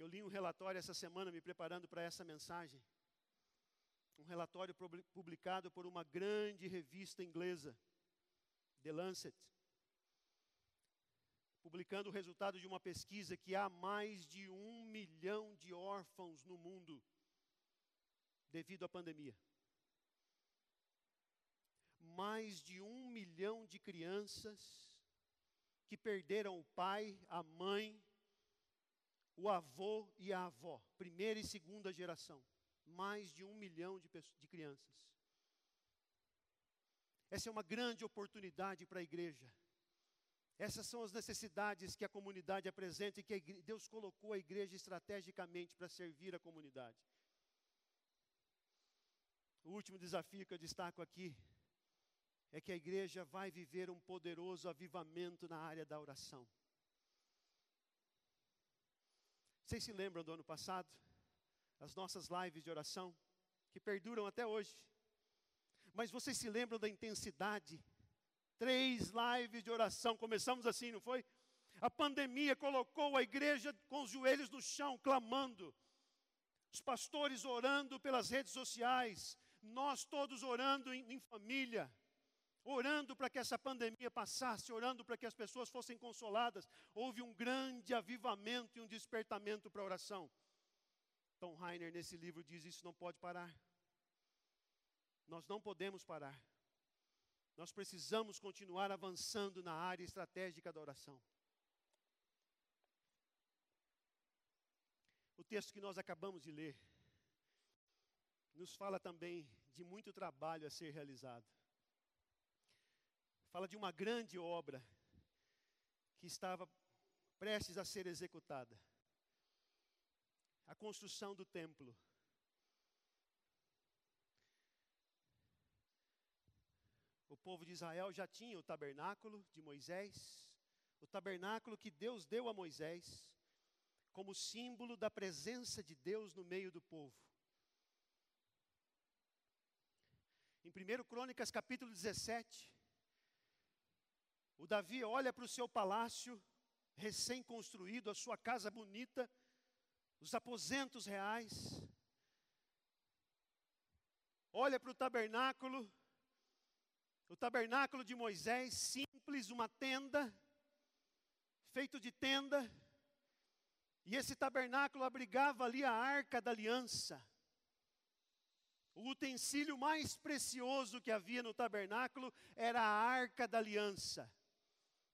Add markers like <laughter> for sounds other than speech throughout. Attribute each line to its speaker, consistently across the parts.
Speaker 1: Eu li um relatório essa semana me preparando para essa mensagem. Um relatório publicado por uma grande revista inglesa, The Lancet, publicando o resultado de uma pesquisa que há mais de um milhão de órfãos no mundo devido à pandemia. Mais de um milhão de crianças que perderam o pai, a mãe, o avô e a avó, primeira e segunda geração. Mais de um milhão de, pessoas, de crianças. Essa é uma grande oportunidade para a igreja. Essas são as necessidades que a comunidade apresenta e que Deus colocou a igreja estrategicamente para servir a comunidade. O último desafio que eu destaco aqui é que a igreja vai viver um poderoso avivamento na área da oração. Vocês se lembram do ano passado? As nossas lives de oração, que perduram até hoje. Mas vocês se lembram da intensidade? Três lives de oração, começamos assim, não foi? A pandemia colocou a igreja com os joelhos no chão, clamando. Os pastores orando pelas redes sociais, nós todos orando em, em família, orando para que essa pandemia passasse, orando para que as pessoas fossem consoladas. Houve um grande avivamento e um despertamento para a oração. Tom Rainer, nesse livro, diz: Isso não pode parar. Nós não podemos parar. Nós precisamos continuar avançando na área estratégica da oração. O texto que nós acabamos de ler nos fala também de muito trabalho a ser realizado. Fala de uma grande obra que estava prestes a ser executada. A construção do templo. O povo de Israel já tinha o tabernáculo de Moisés, o tabernáculo que Deus deu a Moisés, como símbolo da presença de Deus no meio do povo. Em 1 Crônicas capítulo 17, o Davi olha para o seu palácio recém-construído, a sua casa bonita, os aposentos reais, olha para o tabernáculo, o tabernáculo de Moisés, simples, uma tenda, feito de tenda, e esse tabernáculo abrigava ali a arca da aliança. O utensílio mais precioso que havia no tabernáculo era a arca da aliança.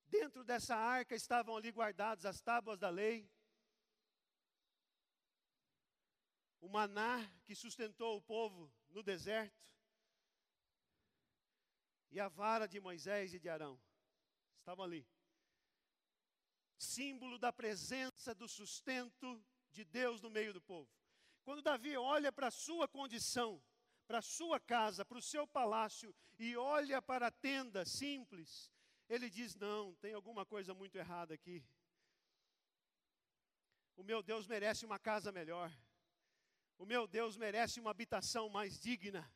Speaker 1: Dentro dessa arca estavam ali guardadas as tábuas da lei, o maná que sustentou o povo no deserto, e a vara de Moisés e de Arão estavam ali. Símbolo da presença, do sustento de Deus no meio do povo. Quando Davi olha para a sua condição, para a sua casa, para o seu palácio, e olha para a tenda simples, ele diz: Não, tem alguma coisa muito errada aqui. O meu Deus merece uma casa melhor. O meu Deus merece uma habitação mais digna.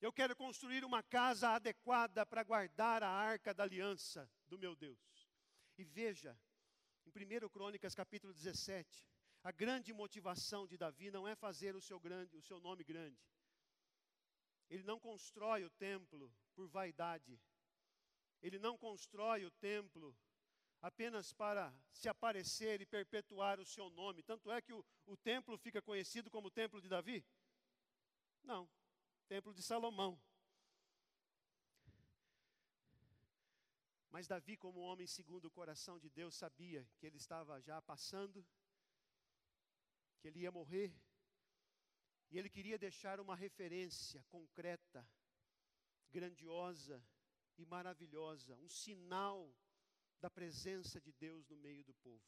Speaker 1: Eu quero construir uma casa adequada para guardar a arca da aliança do meu Deus. E veja, em 1 Crônicas capítulo 17, a grande motivação de Davi não é fazer o seu, grande, o seu nome grande. Ele não constrói o templo por vaidade. Ele não constrói o templo apenas para se aparecer e perpetuar o seu nome. Tanto é que o, o templo fica conhecido como o templo de Davi? Não, templo de Salomão. Mas Davi, como homem segundo o coração de Deus, sabia que ele estava já passando que ele ia morrer, e ele queria deixar uma referência concreta, grandiosa e maravilhosa, um sinal da presença de Deus no meio do povo.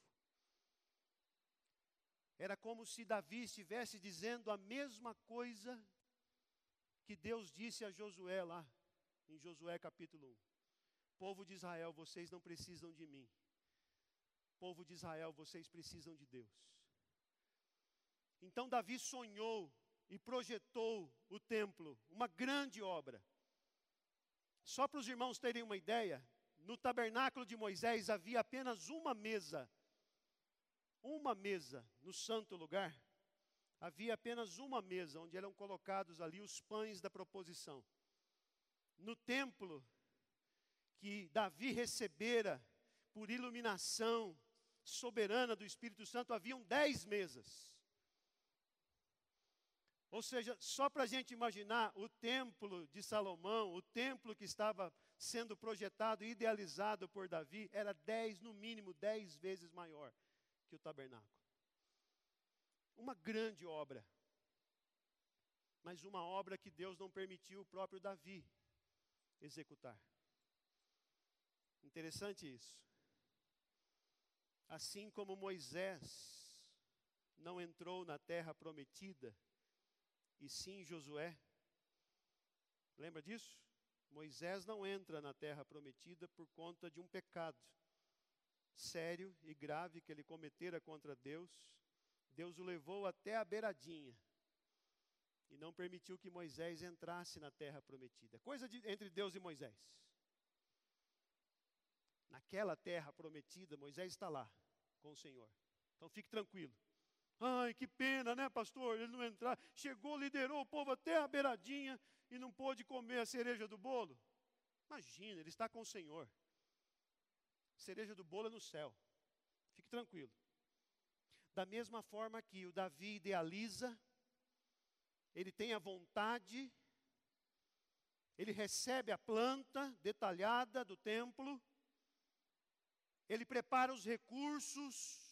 Speaker 1: Era como se Davi estivesse dizendo a mesma coisa que Deus disse a Josué lá, em Josué capítulo 1. Povo de Israel, vocês não precisam de mim. Povo de Israel, vocês precisam de Deus. Então Davi sonhou e projetou o templo, uma grande obra. Só para os irmãos terem uma ideia, no tabernáculo de Moisés havia apenas uma mesa uma mesa no santo lugar, havia apenas uma mesa onde eram colocados ali os pães da proposição. No templo que Davi recebera por iluminação soberana do Espírito Santo, haviam dez mesas. Ou seja, só para a gente imaginar, o templo de Salomão, o templo que estava sendo projetado e idealizado por Davi, era dez, no mínimo, dez vezes maior que o tabernáculo. Uma grande obra, mas uma obra que Deus não permitiu o próprio Davi executar. Interessante isso. Assim como Moisés não entrou na terra prometida, e sim Josué. Lembra disso? Moisés não entra na terra prometida por conta de um pecado sério e grave que ele cometera contra Deus. Deus o levou até a beiradinha e não permitiu que Moisés entrasse na terra prometida. Coisa de, entre Deus e Moisés. Naquela terra prometida, Moisés está lá com o Senhor. Então fique tranquilo. Ai, que pena, né, pastor? Ele não entrar. Chegou, liderou o povo até a beiradinha e não pôde comer a cereja do bolo. Imagina, ele está com o Senhor. Cereja do bolo é no céu. Fique tranquilo. Da mesma forma que o Davi idealiza, ele tem a vontade, ele recebe a planta detalhada do templo, ele prepara os recursos,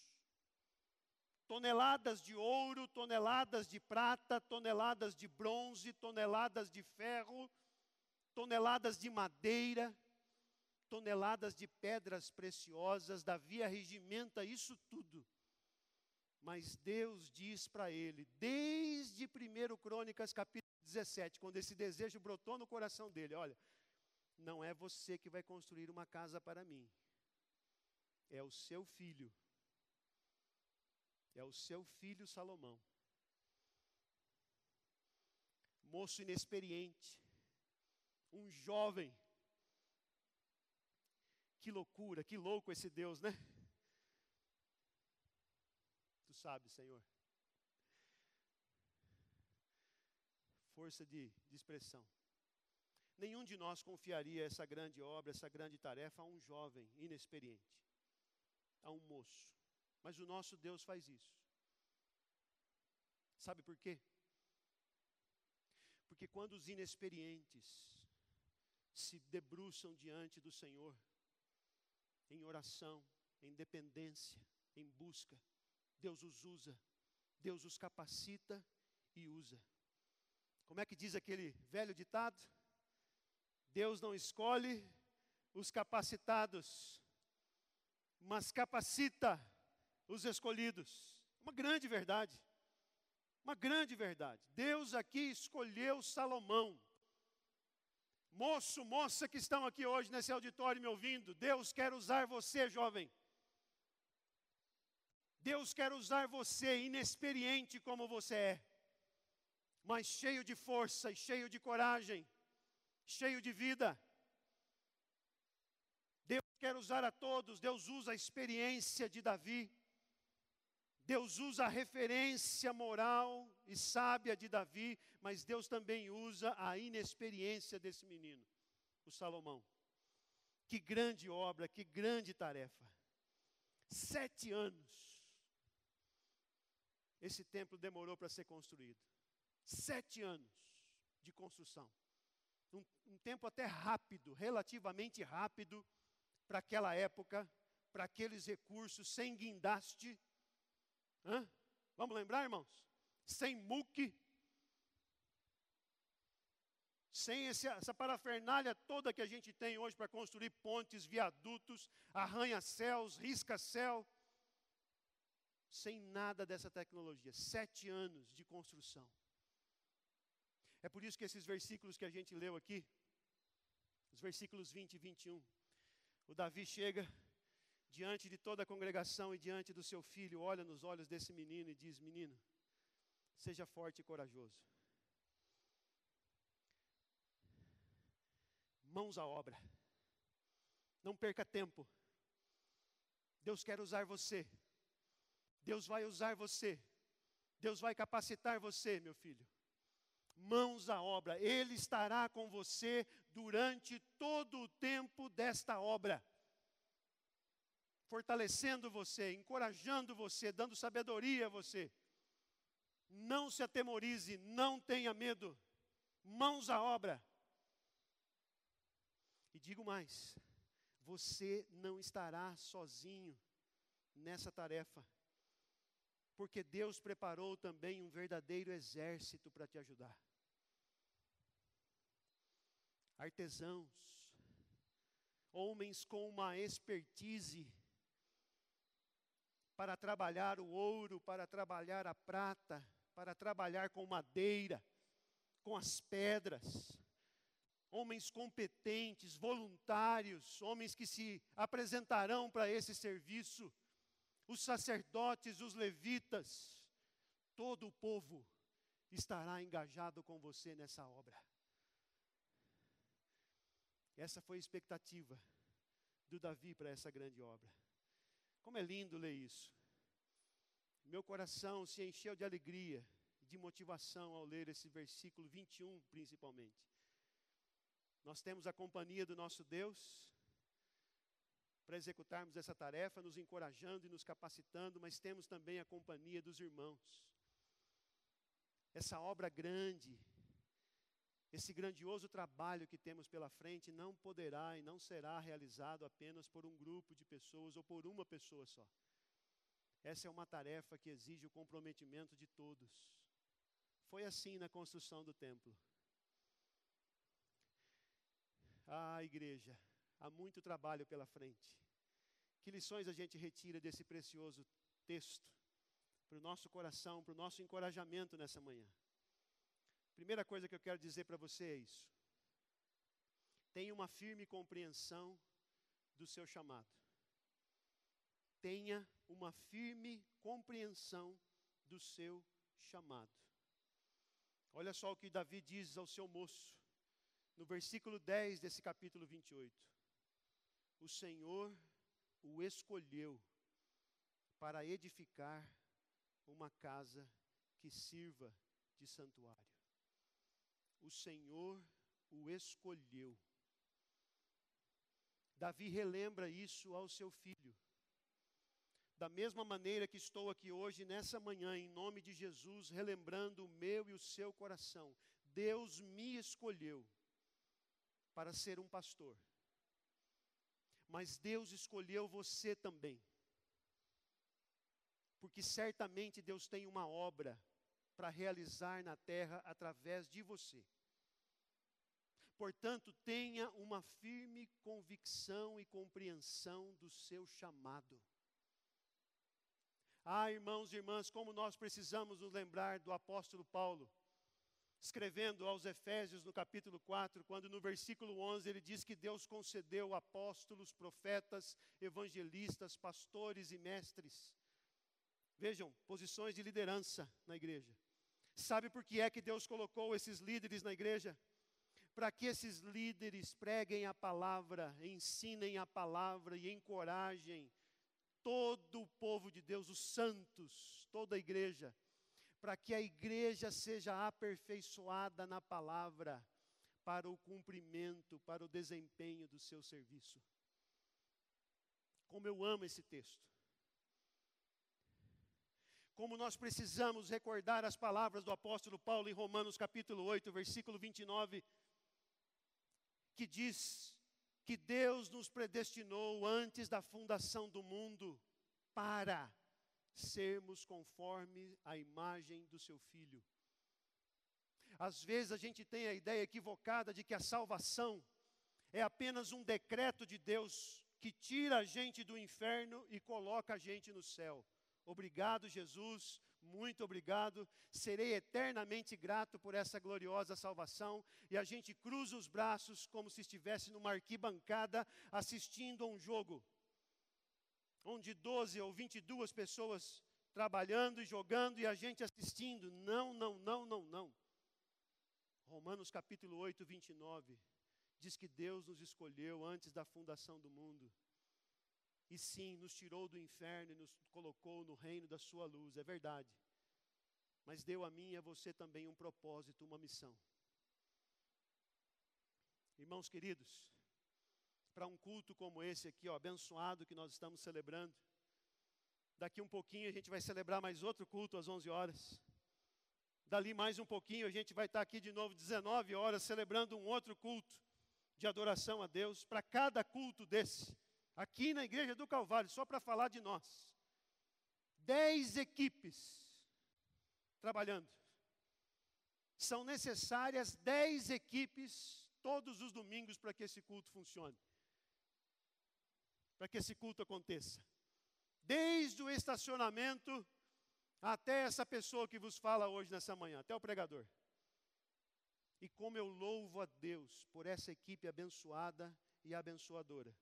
Speaker 1: toneladas de ouro, toneladas de prata, toneladas de bronze, toneladas de ferro, toneladas de madeira, toneladas de pedras preciosas. Davi regimenta isso tudo. Mas Deus diz para ele, desde 1 Crônicas capítulo 17, quando esse desejo brotou no coração dele: olha, não é você que vai construir uma casa para mim, é o seu filho é o seu filho Salomão. Moço inexperiente, um jovem. Que loucura, que louco esse Deus, né? Tu sabes, Senhor. Força de, de expressão. Nenhum de nós confiaria essa grande obra, essa grande tarefa a um jovem inexperiente, a um moço. Mas o nosso Deus faz isso. Sabe por quê? Porque quando os inexperientes se debruçam diante do Senhor, em oração, em dependência, em busca, Deus os usa, Deus os capacita e usa. Como é que diz aquele velho ditado? Deus não escolhe os capacitados, mas capacita os escolhidos. Uma grande verdade. Uma grande verdade. Deus aqui escolheu Salomão. Moço, moça que estão aqui hoje nesse auditório me ouvindo, Deus quer usar você, jovem. Deus quer usar você, inexperiente como você é, mas cheio de força e cheio de coragem, cheio de vida. Deus quer usar a todos, Deus usa a experiência de Davi. Deus usa a referência moral e sábia de Davi, mas Deus também usa a inexperiência desse menino, o Salomão. Que grande obra, que grande tarefa. Sete anos. Esse templo demorou para ser construído. Sete anos de construção. Um, um tempo até rápido, relativamente rápido, para aquela época, para aqueles recursos, sem guindaste Hã? Vamos lembrar, irmãos? Sem muque, sem essa parafernália toda que a gente tem hoje para construir pontes, viadutos, arranha-céus, risca-céu, sem nada dessa tecnologia. Sete anos de construção. É por isso que esses versículos que a gente leu aqui, os versículos 20 e 21, o Davi chega diante de toda a congregação e diante do seu filho, olha nos olhos desse menino e diz: Menino, seja forte e corajoso. Mãos à obra. Não perca tempo. Deus quer usar você. Deus vai usar você. Deus vai capacitar você, meu filho. Mãos à obra. Ele estará com você durante todo o tempo desta obra. Fortalecendo você, encorajando você, dando sabedoria a você. Não se atemorize, não tenha medo. Mãos à obra. E digo mais: você não estará sozinho nessa tarefa, porque Deus preparou também um verdadeiro exército para te ajudar. Artesãos, homens com uma expertise para trabalhar o ouro, para trabalhar a prata, para trabalhar com madeira, com as pedras homens competentes, voluntários, homens que se apresentarão para esse serviço, os sacerdotes, os levitas, todo o povo estará engajado com você nessa obra. Essa foi a expectativa do Davi para essa grande obra. Como é lindo ler isso. Meu coração se encheu de alegria e de motivação ao ler esse versículo 21, principalmente. Nós temos a companhia do nosso Deus para executarmos essa tarefa, nos encorajando e nos capacitando, mas temos também a companhia dos irmãos. Essa obra grande, esse grandioso trabalho que temos pela frente não poderá e não será realizado apenas por um grupo de pessoas ou por uma pessoa só. Essa é uma tarefa que exige o comprometimento de todos. Foi assim na construção do templo. Ah, igreja, há muito trabalho pela frente. Que lições a gente retira desse precioso texto para o nosso coração, para o nosso encorajamento nessa manhã? Primeira coisa que eu quero dizer para você é isso. Tenha uma firme compreensão do seu chamado. Tenha uma firme compreensão do seu chamado. Olha só o que Davi diz ao seu moço no versículo 10 desse capítulo 28. O Senhor o escolheu para edificar uma casa que sirva de santuário. O Senhor o escolheu. Davi relembra isso ao seu filho. Da mesma maneira que estou aqui hoje, nessa manhã, em nome de Jesus, relembrando o meu e o seu coração, Deus me escolheu para ser um pastor. Mas Deus escolheu você também. Porque certamente Deus tem uma obra para realizar na terra através de você. Portanto, tenha uma firme convicção e compreensão do seu chamado. Ah, irmãos e irmãs, como nós precisamos nos lembrar do apóstolo Paulo escrevendo aos Efésios no capítulo 4, quando no versículo 11 ele diz que Deus concedeu apóstolos, profetas, evangelistas, pastores e mestres. Vejam, posições de liderança na igreja. Sabe por que é que Deus colocou esses líderes na igreja? Para que esses líderes preguem a palavra, ensinem a palavra e encorajem todo o povo de Deus, os santos, toda a igreja para que a igreja seja aperfeiçoada na palavra, para o cumprimento, para o desempenho do seu serviço. Como eu amo esse texto. Como nós precisamos recordar as palavras do apóstolo Paulo em Romanos capítulo 8, versículo 29, que diz que Deus nos predestinou antes da fundação do mundo para sermos conforme a imagem do seu filho. Às vezes a gente tem a ideia equivocada de que a salvação é apenas um decreto de Deus que tira a gente do inferno e coloca a gente no céu. Obrigado, Jesus, muito obrigado. Serei eternamente grato por essa gloriosa salvação. E a gente cruza os braços como se estivesse numa arquibancada assistindo a um jogo onde 12 ou 22 pessoas trabalhando e jogando e a gente assistindo. Não, não, não, não, não. Romanos capítulo 8, 29 diz que Deus nos escolheu antes da fundação do mundo E sim, nos tirou do inferno e nos colocou no reino da sua luz, é verdade. Mas deu a mim e a você também um propósito, uma missão. Irmãos queridos, para um culto como esse aqui, ó, abençoado que nós estamos celebrando, daqui um pouquinho a gente vai celebrar mais outro culto às 11 horas. Dali mais um pouquinho a gente vai estar aqui de novo 19 horas celebrando um outro culto de adoração a Deus. Para cada culto desse, aqui na igreja do Calvário, só para falar de nós. Dez equipes trabalhando. São necessárias dez equipes todos os domingos para que esse culto funcione. Para que esse culto aconteça. Desde o estacionamento até essa pessoa que vos fala hoje nessa manhã, até o pregador. E como eu louvo a Deus por essa equipe abençoada e abençoadora.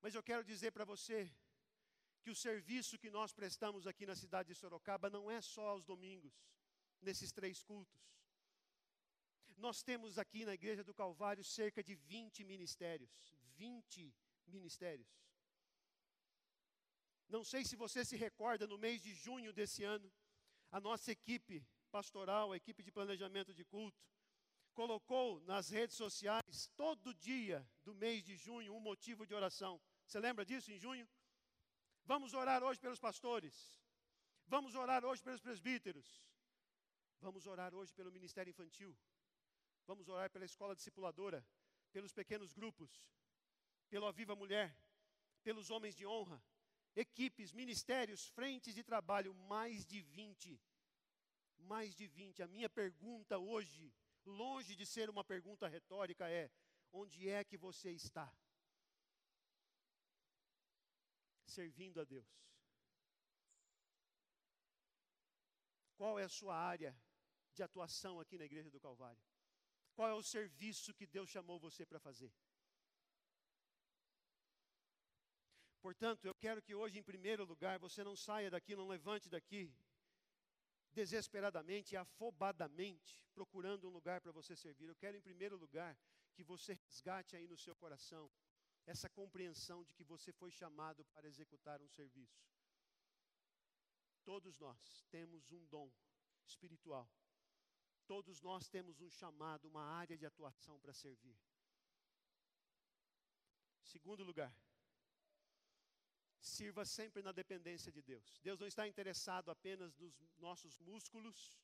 Speaker 1: Mas eu quero dizer para você que o serviço que nós prestamos aqui na cidade de Sorocaba não é só aos domingos, nesses três cultos. Nós temos aqui na Igreja do Calvário cerca de 20 ministérios. 20 ministérios. Não sei se você se recorda, no mês de junho desse ano, a nossa equipe pastoral, a equipe de planejamento de culto, colocou nas redes sociais, todo dia do mês de junho, um motivo de oração. Você lembra disso em junho? Vamos orar hoje pelos pastores. Vamos orar hoje pelos presbíteros. Vamos orar hoje pelo ministério infantil. Vamos orar pela escola discipuladora, pelos pequenos grupos, pelo Aviva Mulher, pelos homens de honra, equipes, ministérios, frentes de trabalho, mais de 20. Mais de 20. A minha pergunta hoje, longe de ser uma pergunta retórica, é: onde é que você está? servindo a Deus? Qual é a sua área de atuação aqui na Igreja do Calvário? Qual é o serviço que Deus chamou você para fazer? Portanto, eu quero que hoje, em primeiro lugar, você não saia daqui, não levante daqui, desesperadamente e afobadamente, procurando um lugar para você servir. Eu quero, em primeiro lugar, que você resgate aí no seu coração essa compreensão de que você foi chamado para executar um serviço. Todos nós temos um dom espiritual. Todos nós temos um chamado, uma área de atuação para servir. Segundo lugar, sirva sempre na dependência de Deus. Deus não está interessado apenas nos nossos músculos,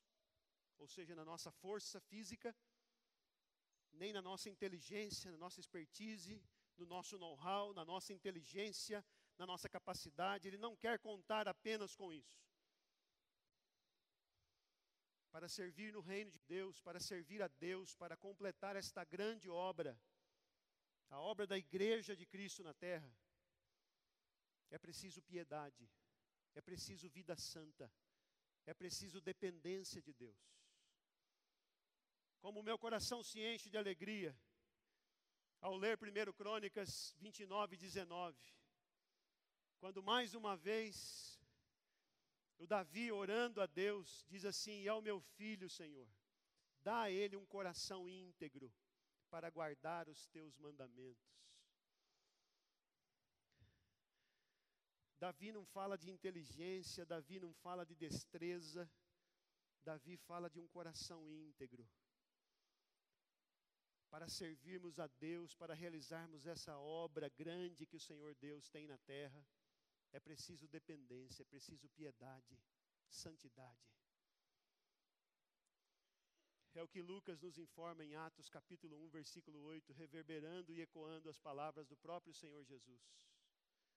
Speaker 1: ou seja, na nossa força física, nem na nossa inteligência, na nossa expertise, no nosso know-how, na nossa inteligência, na nossa capacidade. Ele não quer contar apenas com isso. Para servir no reino de Deus, para servir a Deus, para completar esta grande obra, a obra da igreja de Cristo na terra, é preciso piedade, é preciso vida santa, é preciso dependência de Deus. Como o meu coração se enche de alegria ao ler 1 Crônicas 29, 19. Quando mais uma vez o Davi orando a Deus, diz assim: E ao meu filho, Senhor, dá a ele um coração íntegro para guardar os teus mandamentos. Davi não fala de inteligência, Davi não fala de destreza, Davi fala de um coração íntegro para servirmos a Deus, para realizarmos essa obra grande que o Senhor Deus tem na terra, é preciso dependência, é preciso piedade, santidade. É o que Lucas nos informa em Atos capítulo 1, versículo 8, reverberando e ecoando as palavras do próprio Senhor Jesus.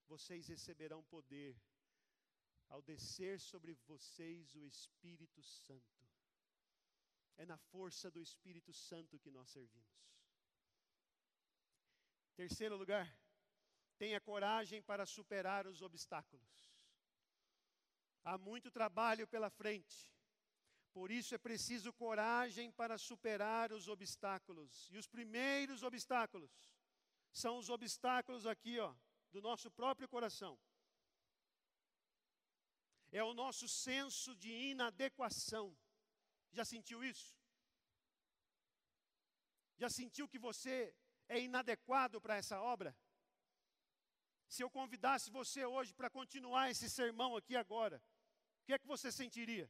Speaker 1: Vocês receberão poder ao descer sobre vocês o Espírito Santo. É na força do Espírito Santo que nós servimos. Terceiro lugar, tenha coragem para superar os obstáculos. Há muito trabalho pela frente. Por isso é preciso coragem para superar os obstáculos. E os primeiros obstáculos são os obstáculos aqui, ó, do nosso próprio coração. É o nosso senso de inadequação. Já sentiu isso? Já sentiu que você é inadequado para essa obra? Se eu convidasse você hoje para continuar esse sermão aqui agora, o que é que você sentiria?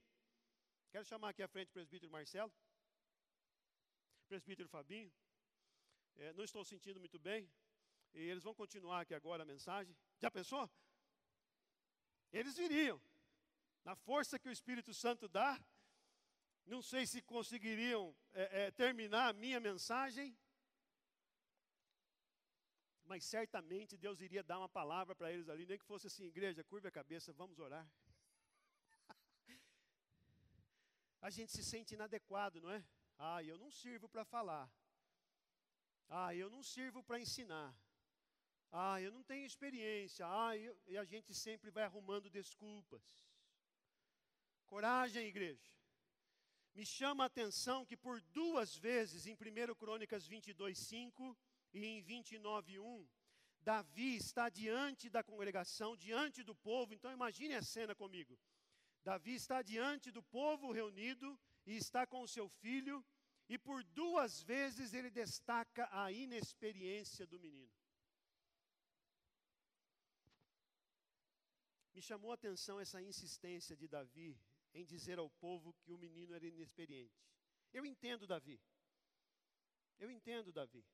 Speaker 1: Quero chamar aqui à frente o presbítero Marcelo, presbítero Fabinho. É, não estou sentindo muito bem, e eles vão continuar aqui agora a mensagem. Já pensou? Eles viriam, na força que o Espírito Santo dá. Não sei se conseguiriam é, é, terminar a minha mensagem, mas certamente Deus iria dar uma palavra para eles ali, nem que fosse assim: igreja, curva a cabeça, vamos orar. <laughs> a gente se sente inadequado, não é? Ah, eu não sirvo para falar. Ah, eu não sirvo para ensinar. Ah, eu não tenho experiência. Ah, eu, e a gente sempre vai arrumando desculpas. Coragem, igreja. Me chama a atenção que por duas vezes, em 1 Crônicas 22, 5 e em 29, 1, Davi está diante da congregação, diante do povo. Então imagine a cena comigo. Davi está diante do povo reunido e está com o seu filho, e por duas vezes ele destaca a inexperiência do menino. Me chamou a atenção essa insistência de Davi em dizer ao povo que o menino era inexperiente. Eu entendo Davi. Eu entendo Davi.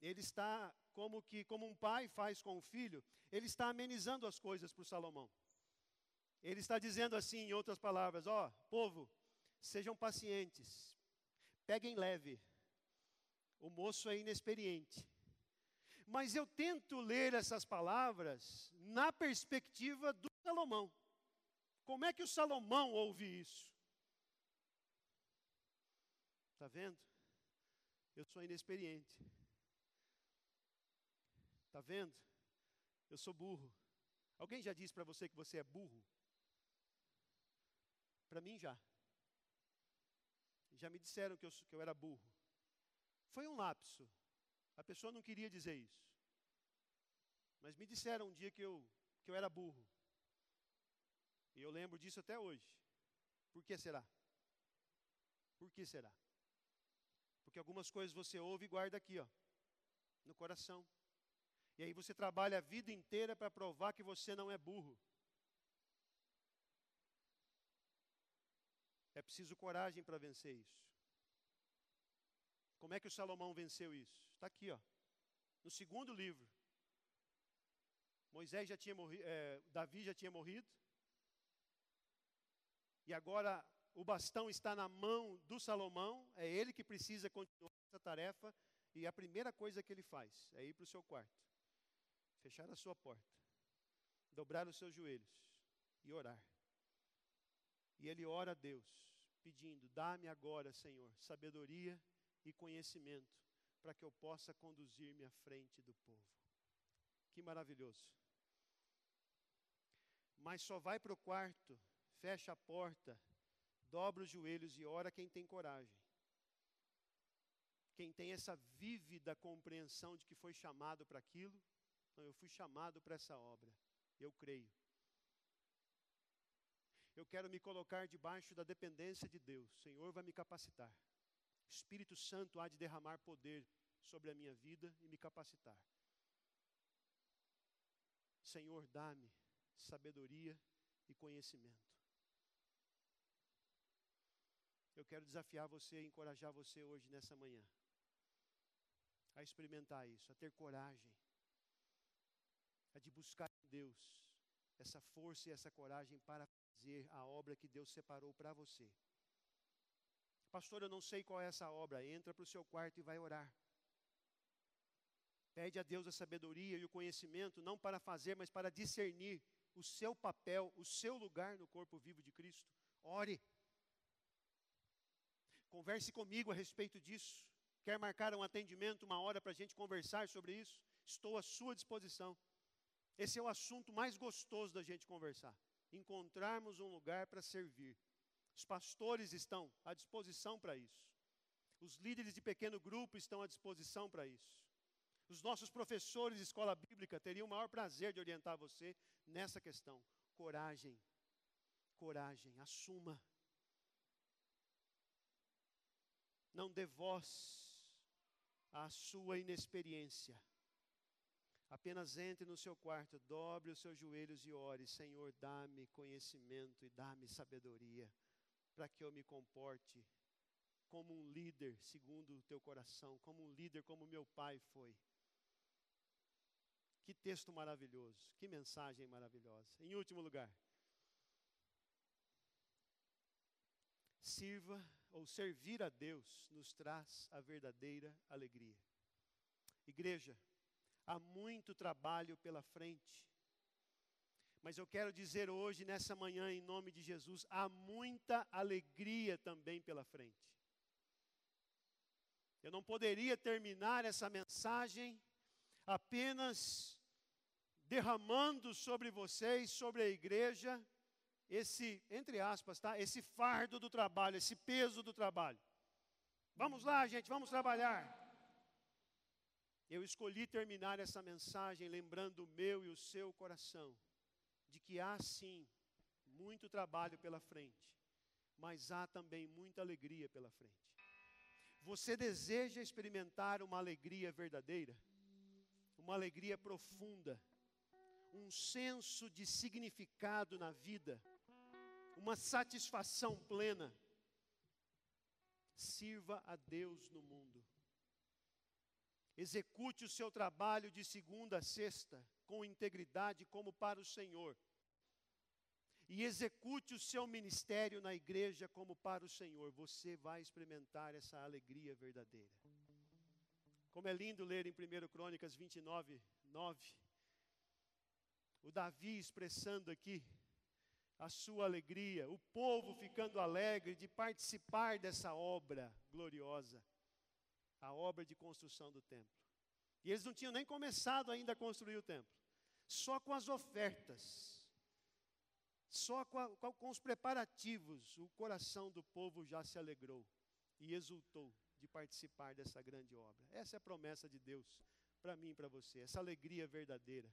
Speaker 1: Ele está como que como um pai faz com o filho, ele está amenizando as coisas para Salomão. Ele está dizendo assim, em outras palavras, ó, povo, sejam pacientes. Peguem leve. O moço é inexperiente. Mas eu tento ler essas palavras na perspectiva do Salomão. Como é que o Salomão ouve isso? Está vendo? Eu sou inexperiente. Está vendo? Eu sou burro. Alguém já disse para você que você é burro? Para mim já. Já me disseram que eu, que eu era burro. Foi um lapso. A pessoa não queria dizer isso. Mas me disseram um dia que eu, que eu era burro. E eu lembro disso até hoje. Por que será? Por que será? Porque algumas coisas você ouve e guarda aqui, ó, no coração. E aí você trabalha a vida inteira para provar que você não é burro. É preciso coragem para vencer isso. Como é que o Salomão venceu isso? Está aqui, ó, no segundo livro. Moisés já tinha morrido, é, Davi já tinha morrido. E agora o bastão está na mão do Salomão, é ele que precisa continuar essa tarefa. E a primeira coisa que ele faz é ir para o seu quarto, fechar a sua porta, dobrar os seus joelhos e orar. E ele ora a Deus, pedindo: Dá-me agora, Senhor, sabedoria e conhecimento, para que eu possa conduzir-me à frente do povo. Que maravilhoso. Mas só vai para o quarto fecha a porta, dobra os joelhos e ora quem tem coragem. Quem tem essa vívida compreensão de que foi chamado para aquilo, não, eu fui chamado para essa obra, eu creio. Eu quero me colocar debaixo da dependência de Deus, o Senhor vai me capacitar. O Espírito Santo há de derramar poder sobre a minha vida e me capacitar. Senhor, dá-me sabedoria e conhecimento. Eu quero desafiar você, encorajar você hoje nessa manhã a experimentar isso, a ter coragem, a de buscar em Deus essa força e essa coragem para fazer a obra que Deus separou para você. Pastor, eu não sei qual é essa obra. Entra para o seu quarto e vai orar. Pede a Deus a sabedoria e o conhecimento, não para fazer, mas para discernir o seu papel, o seu lugar no corpo vivo de Cristo. Ore. Converse comigo a respeito disso. Quer marcar um atendimento, uma hora para a gente conversar sobre isso? Estou à sua disposição. Esse é o assunto mais gostoso da gente conversar. Encontrarmos um lugar para servir. Os pastores estão à disposição para isso. Os líderes de pequeno grupo estão à disposição para isso. Os nossos professores de escola bíblica teriam o maior prazer de orientar você nessa questão. Coragem, coragem, assuma não dê voz à sua inexperiência. Apenas entre no seu quarto, dobre os seus joelhos e ore: Senhor, dá-me conhecimento e dá-me sabedoria, para que eu me comporte como um líder segundo o teu coração, como um líder como meu pai foi. Que texto maravilhoso, que mensagem maravilhosa. Em último lugar, sirva ou servir a Deus nos traz a verdadeira alegria. Igreja, há muito trabalho pela frente. Mas eu quero dizer hoje, nessa manhã, em nome de Jesus, há muita alegria também pela frente. Eu não poderia terminar essa mensagem apenas derramando sobre vocês, sobre a igreja, esse, entre aspas, tá? Esse fardo do trabalho, esse peso do trabalho. Vamos lá, gente, vamos trabalhar. Eu escolhi terminar essa mensagem lembrando o meu e o seu coração de que há sim muito trabalho pela frente, mas há também muita alegria pela frente. Você deseja experimentar uma alegria verdadeira? Uma alegria profunda, um senso de significado na vida, uma satisfação plena? Sirva a Deus no mundo. Execute o seu trabalho de segunda a sexta com integridade, como para o Senhor. E execute o seu ministério na igreja como para o Senhor. Você vai experimentar essa alegria verdadeira. Como é lindo ler em 1 Crônicas 29, 9. O Davi expressando aqui a sua alegria, o povo ficando alegre de participar dessa obra gloriosa a obra de construção do templo. E eles não tinham nem começado ainda a construir o templo. Só com as ofertas, só com, a, com os preparativos, o coração do povo já se alegrou e exultou de participar dessa grande obra. Essa é a promessa de Deus para mim e para você, essa alegria verdadeira,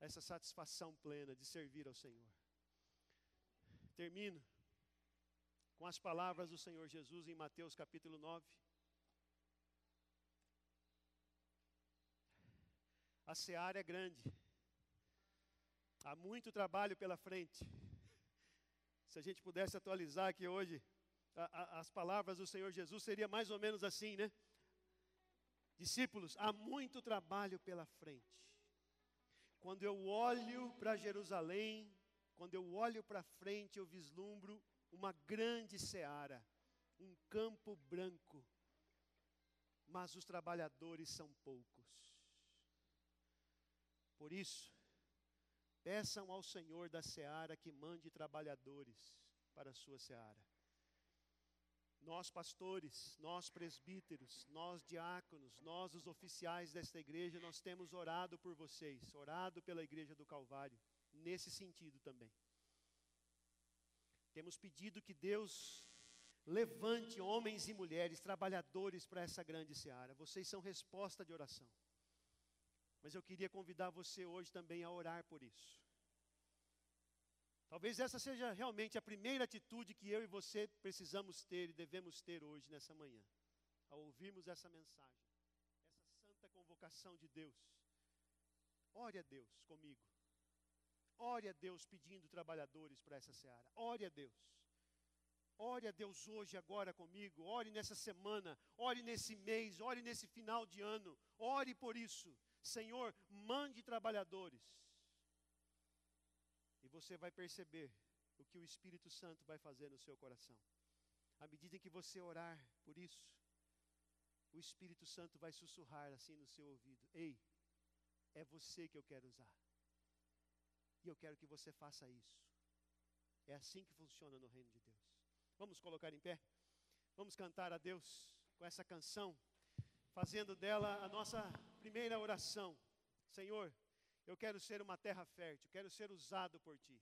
Speaker 1: essa satisfação plena de servir ao Senhor. Termino com as palavras do Senhor Jesus em Mateus capítulo 9. A seara é grande. Há muito trabalho pela frente. Se a gente pudesse atualizar aqui hoje, a, a, as palavras do Senhor Jesus seria mais ou menos assim, né? Discípulos, há muito trabalho pela frente. Quando eu olho para Jerusalém, quando eu olho para frente, eu vislumbro uma grande seara, um campo branco, mas os trabalhadores são poucos. Por isso, peçam ao Senhor da seara que mande trabalhadores para a sua seara. Nós, pastores, nós, presbíteros, nós, diáconos, nós, os oficiais desta igreja, nós temos orado por vocês, orado pela igreja do Calvário, nesse sentido também. Temos pedido que Deus levante homens e mulheres, trabalhadores para essa grande seara. Vocês são resposta de oração. Mas eu queria convidar você hoje também a orar por isso. Talvez essa seja realmente a primeira atitude que eu e você precisamos ter e devemos ter hoje, nessa manhã, ao ouvirmos essa mensagem, essa santa convocação de Deus. Ore a Deus comigo. Ore a Deus pedindo trabalhadores para essa seara. Ore a Deus. Ore a Deus hoje, agora comigo. Ore nessa semana. Ore nesse mês. Ore nesse final de ano. Ore por isso. Senhor, mande trabalhadores. E você vai perceber o que o Espírito Santo vai fazer no seu coração. À medida em que você orar por isso, o Espírito Santo vai sussurrar assim no seu ouvido: Ei, é você que eu quero usar. E eu quero que você faça isso. É assim que funciona no reino de Deus. Vamos colocar em pé? Vamos cantar a Deus com essa canção fazendo dela a nossa primeira oração. Senhor, eu quero ser uma terra fértil, quero ser usado por Ti.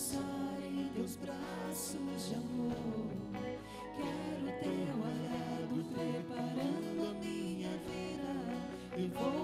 Speaker 2: descansar em teus braços de amor. Quero teu
Speaker 3: arado preparando minha
Speaker 2: vida. Vou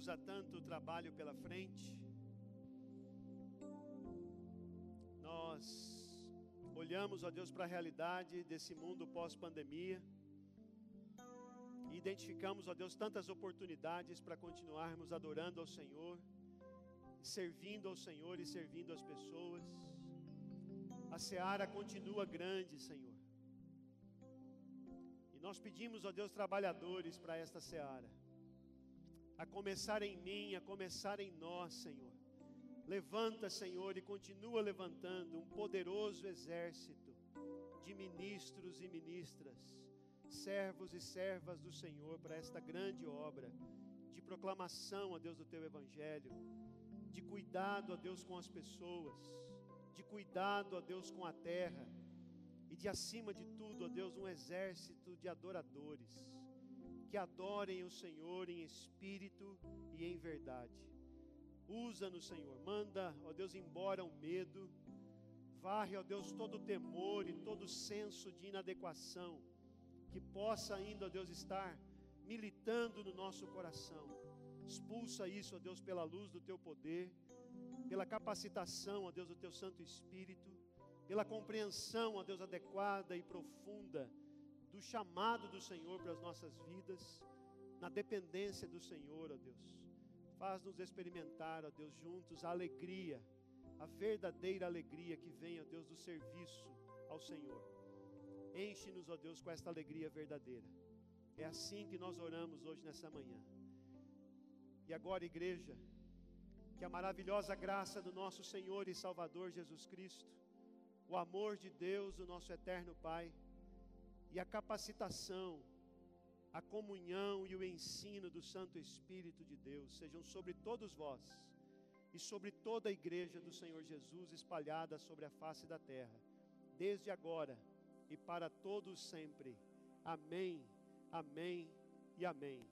Speaker 1: Jesus, há tanto trabalho pela frente. Nós olhamos, ó Deus, para a realidade desse mundo pós-pandemia. E identificamos, ó Deus, tantas oportunidades para continuarmos adorando ao Senhor, servindo ao Senhor e servindo as pessoas. A seara continua grande, Senhor. Nós pedimos, ó Deus, trabalhadores para esta seara a começar em mim, a começar em nós, Senhor. Levanta, Senhor, e continua levantando um poderoso exército de ministros e ministras, servos e servas do Senhor para esta grande obra de proclamação, a Deus, do teu evangelho, de cuidado, a Deus, com as pessoas, de cuidado, a Deus, com a terra, de acima de tudo, a Deus, um exército de adoradores que adorem o Senhor em espírito e em verdade. Usa-nos, Senhor. Manda, ó Deus, embora o medo. Varre, ó Deus, todo o temor e todo o senso de inadequação que possa ainda, ó Deus, estar militando no nosso coração. Expulsa isso, ó Deus, pela luz do teu poder, pela capacitação, ó Deus, do teu Santo Espírito, pela compreensão, ó Deus, adequada e profunda do chamado do Senhor para as nossas vidas, na dependência do Senhor, ó Deus. Faz-nos experimentar, ó Deus, juntos a alegria, a verdadeira alegria que vem, ó Deus, do serviço ao Senhor. Enche-nos, ó Deus, com esta alegria verdadeira. É assim que nós oramos hoje nessa manhã. E agora, igreja, que a maravilhosa graça do nosso Senhor e Salvador Jesus Cristo, o amor de Deus, o nosso eterno Pai, e a capacitação, a comunhão e o ensino do Santo Espírito de Deus sejam sobre todos vós e sobre toda a igreja do Senhor Jesus espalhada sobre a face da terra, desde agora e para todos sempre. Amém, amém e amém.